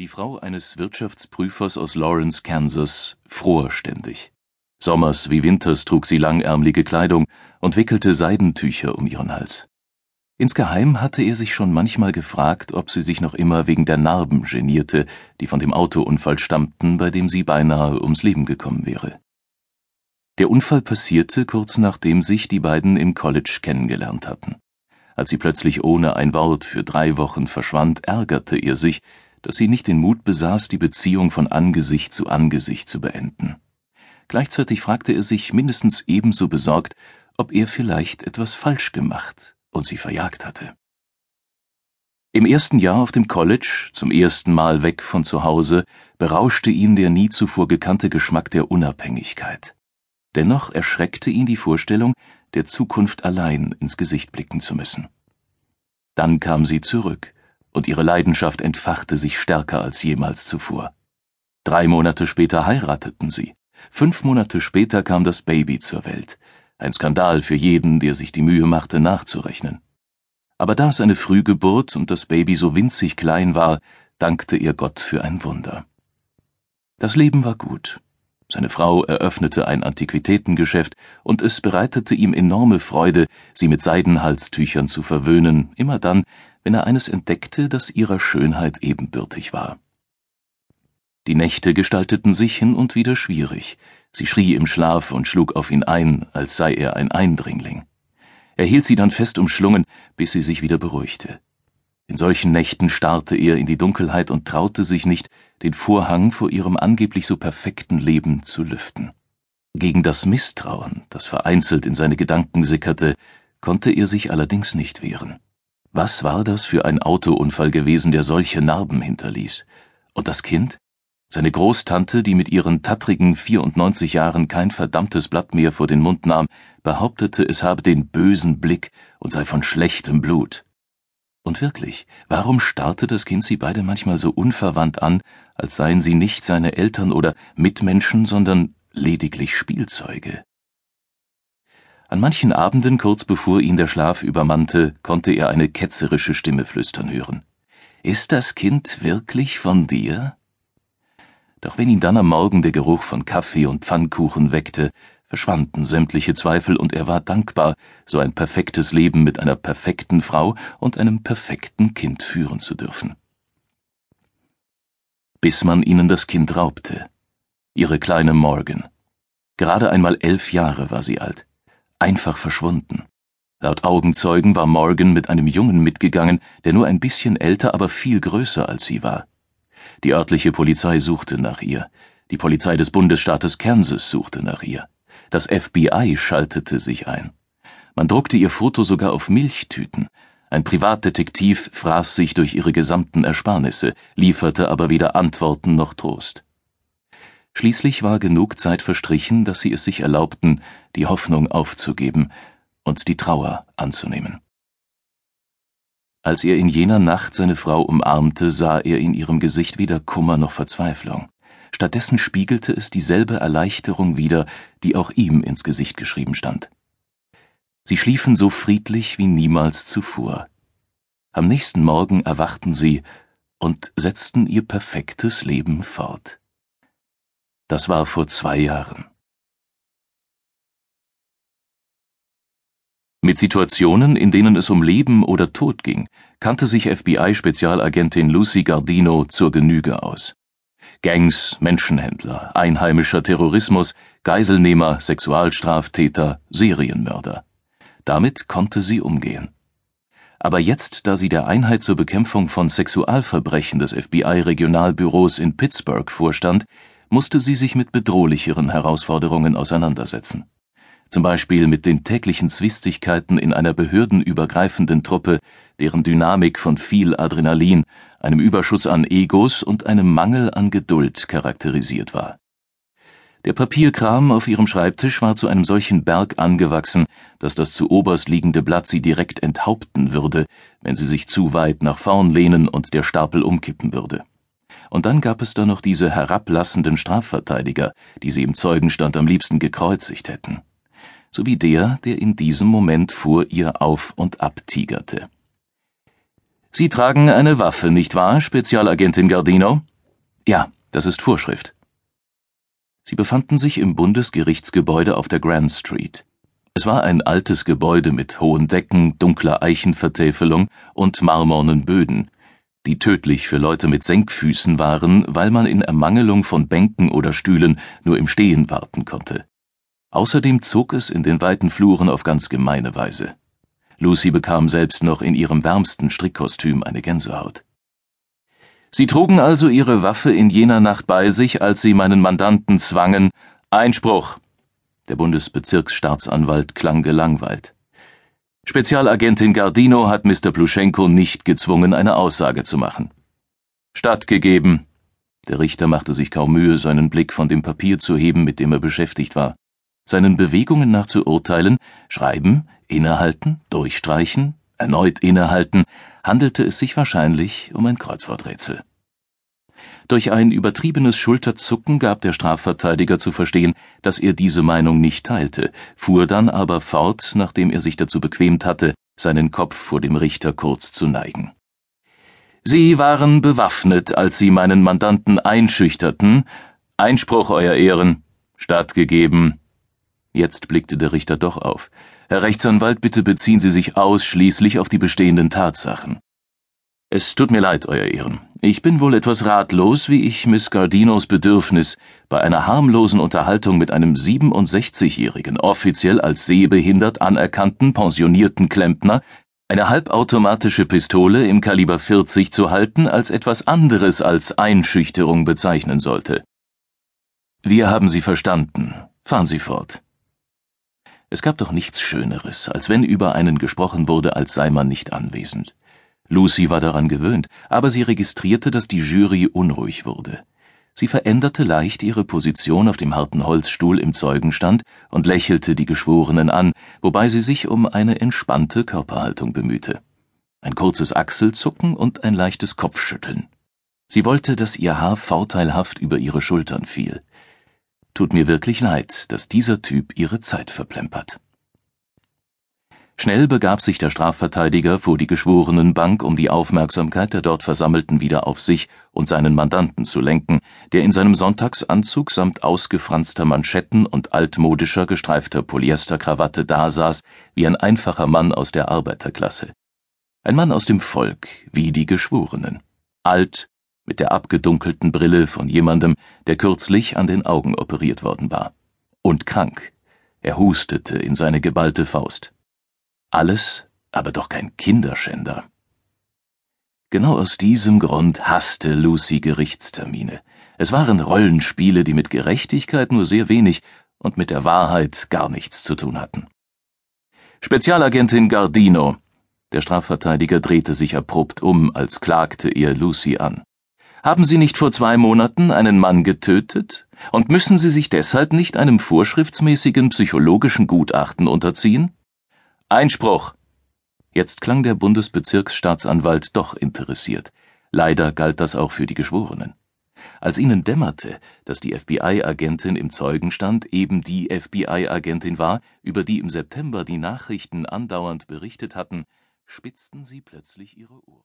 Die Frau eines Wirtschaftsprüfers aus Lawrence, Kansas, fror ständig. Sommers wie winters trug sie langärmelige Kleidung und wickelte Seidentücher um ihren Hals. Insgeheim hatte er sich schon manchmal gefragt, ob sie sich noch immer wegen der Narben genierte, die von dem Autounfall stammten, bei dem sie beinahe ums Leben gekommen wäre. Der Unfall passierte kurz nachdem sich die beiden im College kennengelernt hatten. Als sie plötzlich ohne ein Wort für drei Wochen verschwand, ärgerte er sich, dass sie nicht den Mut besaß, die Beziehung von Angesicht zu Angesicht zu beenden. Gleichzeitig fragte er sich mindestens ebenso besorgt, ob er vielleicht etwas falsch gemacht und sie verjagt hatte. Im ersten Jahr auf dem College, zum ersten Mal weg von zu Hause, berauschte ihn der nie zuvor gekannte Geschmack der Unabhängigkeit. Dennoch erschreckte ihn die Vorstellung, der Zukunft allein ins Gesicht blicken zu müssen. Dann kam sie zurück, und ihre Leidenschaft entfachte sich stärker als jemals zuvor. Drei Monate später heirateten sie. Fünf Monate später kam das Baby zur Welt. Ein Skandal für jeden, der sich die Mühe machte, nachzurechnen. Aber da es eine Frühgeburt und das Baby so winzig klein war, dankte ihr Gott für ein Wunder. Das Leben war gut. Seine Frau eröffnete ein Antiquitätengeschäft, und es bereitete ihm enorme Freude, sie mit Seidenhalstüchern zu verwöhnen, immer dann, wenn er eines entdeckte, das ihrer Schönheit ebenbürtig war. Die Nächte gestalteten sich hin und wieder schwierig. Sie schrie im Schlaf und schlug auf ihn ein, als sei er ein Eindringling. Er hielt sie dann fest umschlungen, bis sie sich wieder beruhigte. In solchen Nächten starrte er in die Dunkelheit und traute sich nicht, den Vorhang vor ihrem angeblich so perfekten Leben zu lüften. Gegen das Misstrauen, das vereinzelt in seine Gedanken sickerte, konnte er sich allerdings nicht wehren. Was war das für ein Autounfall gewesen, der solche Narben hinterließ? Und das Kind? Seine Großtante, die mit ihren tattrigen 94 Jahren kein verdammtes Blatt mehr vor den Mund nahm, behauptete, es habe den bösen Blick und sei von schlechtem Blut. Und wirklich, warum starrte das Kind sie beide manchmal so unverwandt an, als seien sie nicht seine Eltern oder Mitmenschen, sondern lediglich Spielzeuge? An manchen Abenden, kurz bevor ihn der Schlaf übermannte, konnte er eine ketzerische Stimme flüstern hören. Ist das Kind wirklich von dir? Doch wenn ihn dann am Morgen der Geruch von Kaffee und Pfannkuchen weckte, verschwanden sämtliche Zweifel und er war dankbar, so ein perfektes Leben mit einer perfekten Frau und einem perfekten Kind führen zu dürfen. Bis man ihnen das Kind raubte. Ihre kleine Morgan. Gerade einmal elf Jahre war sie alt einfach verschwunden. Laut Augenzeugen war Morgan mit einem Jungen mitgegangen, der nur ein bisschen älter, aber viel größer als sie war. Die örtliche Polizei suchte nach ihr. Die Polizei des Bundesstaates Kansas suchte nach ihr. Das FBI schaltete sich ein. Man druckte ihr Foto sogar auf Milchtüten. Ein Privatdetektiv fraß sich durch ihre gesamten Ersparnisse, lieferte aber weder Antworten noch Trost. Schließlich war genug Zeit verstrichen, dass sie es sich erlaubten, die Hoffnung aufzugeben und die Trauer anzunehmen. Als er in jener Nacht seine Frau umarmte, sah er in ihrem Gesicht weder Kummer noch Verzweiflung. Stattdessen spiegelte es dieselbe Erleichterung wider, die auch ihm ins Gesicht geschrieben stand. Sie schliefen so friedlich wie niemals zuvor. Am nächsten Morgen erwachten sie und setzten ihr perfektes Leben fort. Das war vor zwei Jahren. Mit Situationen, in denen es um Leben oder Tod ging, kannte sich FBI-Spezialagentin Lucy Gardino zur Genüge aus. Gangs, Menschenhändler, einheimischer Terrorismus, Geiselnehmer, Sexualstraftäter, Serienmörder. Damit konnte sie umgehen. Aber jetzt, da sie der Einheit zur Bekämpfung von Sexualverbrechen des FBI-Regionalbüros in Pittsburgh vorstand, musste sie sich mit bedrohlicheren Herausforderungen auseinandersetzen. Zum Beispiel mit den täglichen Zwistigkeiten in einer behördenübergreifenden Truppe, deren Dynamik von viel Adrenalin, einem Überschuss an Egos und einem Mangel an Geduld charakterisiert war. Der Papierkram auf ihrem Schreibtisch war zu einem solchen Berg angewachsen, dass das zu oberst liegende Blatt sie direkt enthaupten würde, wenn sie sich zu weit nach vorn lehnen und der Stapel umkippen würde. Und dann gab es da noch diese herablassenden Strafverteidiger, die sie im Zeugenstand am liebsten gekreuzigt hätten. Sowie der, der in diesem Moment vor ihr auf und ab tigerte. Sie tragen eine Waffe, nicht wahr, Spezialagentin Gardino? Ja, das ist Vorschrift. Sie befanden sich im Bundesgerichtsgebäude auf der Grand Street. Es war ein altes Gebäude mit hohen Decken, dunkler Eichenvertäfelung und marmornen Böden, die tödlich für Leute mit Senkfüßen waren, weil man in Ermangelung von Bänken oder Stühlen nur im Stehen warten konnte. Außerdem zog es in den weiten Fluren auf ganz gemeine Weise. Lucy bekam selbst noch in ihrem wärmsten Strickkostüm eine Gänsehaut. Sie trugen also ihre Waffe in jener Nacht bei sich, als sie meinen Mandanten zwangen. Einspruch! Der Bundesbezirksstaatsanwalt klang gelangweilt. Spezialagentin Gardino hat Mr. Pluschenko nicht gezwungen, eine Aussage zu machen. Stattgegeben. Der Richter machte sich kaum Mühe, seinen Blick von dem Papier zu heben, mit dem er beschäftigt war. Seinen Bewegungen nach zu urteilen, schreiben, innehalten, durchstreichen, erneut innehalten, handelte es sich wahrscheinlich um ein Kreuzworträtsel. Durch ein übertriebenes Schulterzucken gab der Strafverteidiger zu verstehen, dass er diese Meinung nicht teilte, fuhr dann aber fort, nachdem er sich dazu bequemt hatte, seinen Kopf vor dem Richter kurz zu neigen. Sie waren bewaffnet, als Sie meinen Mandanten einschüchterten. Einspruch, Euer Ehren. Stattgegeben. Jetzt blickte der Richter doch auf. Herr Rechtsanwalt, bitte beziehen Sie sich ausschließlich auf die bestehenden Tatsachen. Es tut mir leid, Euer Ehren. Ich bin wohl etwas ratlos, wie ich Miss Gardinos Bedürfnis bei einer harmlosen Unterhaltung mit einem 67-jährigen, offiziell als sehbehindert anerkannten, pensionierten Klempner eine halbautomatische Pistole im Kaliber 40 zu halten, als etwas anderes als Einschüchterung bezeichnen sollte. Wir haben Sie verstanden. Fahren Sie fort. Es gab doch nichts Schöneres, als wenn über einen gesprochen wurde, als sei man nicht anwesend. Lucy war daran gewöhnt, aber sie registrierte, dass die Jury unruhig wurde. Sie veränderte leicht ihre Position auf dem harten Holzstuhl im Zeugenstand und lächelte die Geschworenen an, wobei sie sich um eine entspannte Körperhaltung bemühte. Ein kurzes Achselzucken und ein leichtes Kopfschütteln. Sie wollte, dass ihr Haar vorteilhaft über ihre Schultern fiel. Tut mir wirklich leid, dass dieser Typ ihre Zeit verplempert. Schnell begab sich der Strafverteidiger vor die Geschworenenbank, um die Aufmerksamkeit der dort Versammelten wieder auf sich und seinen Mandanten zu lenken, der in seinem Sonntagsanzug samt ausgefranster Manschetten und altmodischer gestreifter Polyesterkrawatte dasaß wie ein einfacher Mann aus der Arbeiterklasse. Ein Mann aus dem Volk, wie die Geschworenen. Alt, mit der abgedunkelten Brille von jemandem, der kürzlich an den Augen operiert worden war. Und krank. Er hustete in seine geballte Faust. Alles, aber doch kein Kinderschänder. Genau aus diesem Grund hasste Lucy Gerichtstermine. Es waren Rollenspiele, die mit Gerechtigkeit nur sehr wenig und mit der Wahrheit gar nichts zu tun hatten. Spezialagentin Gardino. Der Strafverteidiger drehte sich abrupt um, als klagte er Lucy an. Haben Sie nicht vor zwei Monaten einen Mann getötet? Und müssen Sie sich deshalb nicht einem vorschriftsmäßigen psychologischen Gutachten unterziehen? Einspruch! Jetzt klang der Bundesbezirksstaatsanwalt doch interessiert. Leider galt das auch für die Geschworenen. Als ihnen dämmerte, dass die FBI-Agentin im Zeugenstand eben die FBI-Agentin war, über die im September die Nachrichten andauernd berichtet hatten, spitzten sie plötzlich ihre Ohren.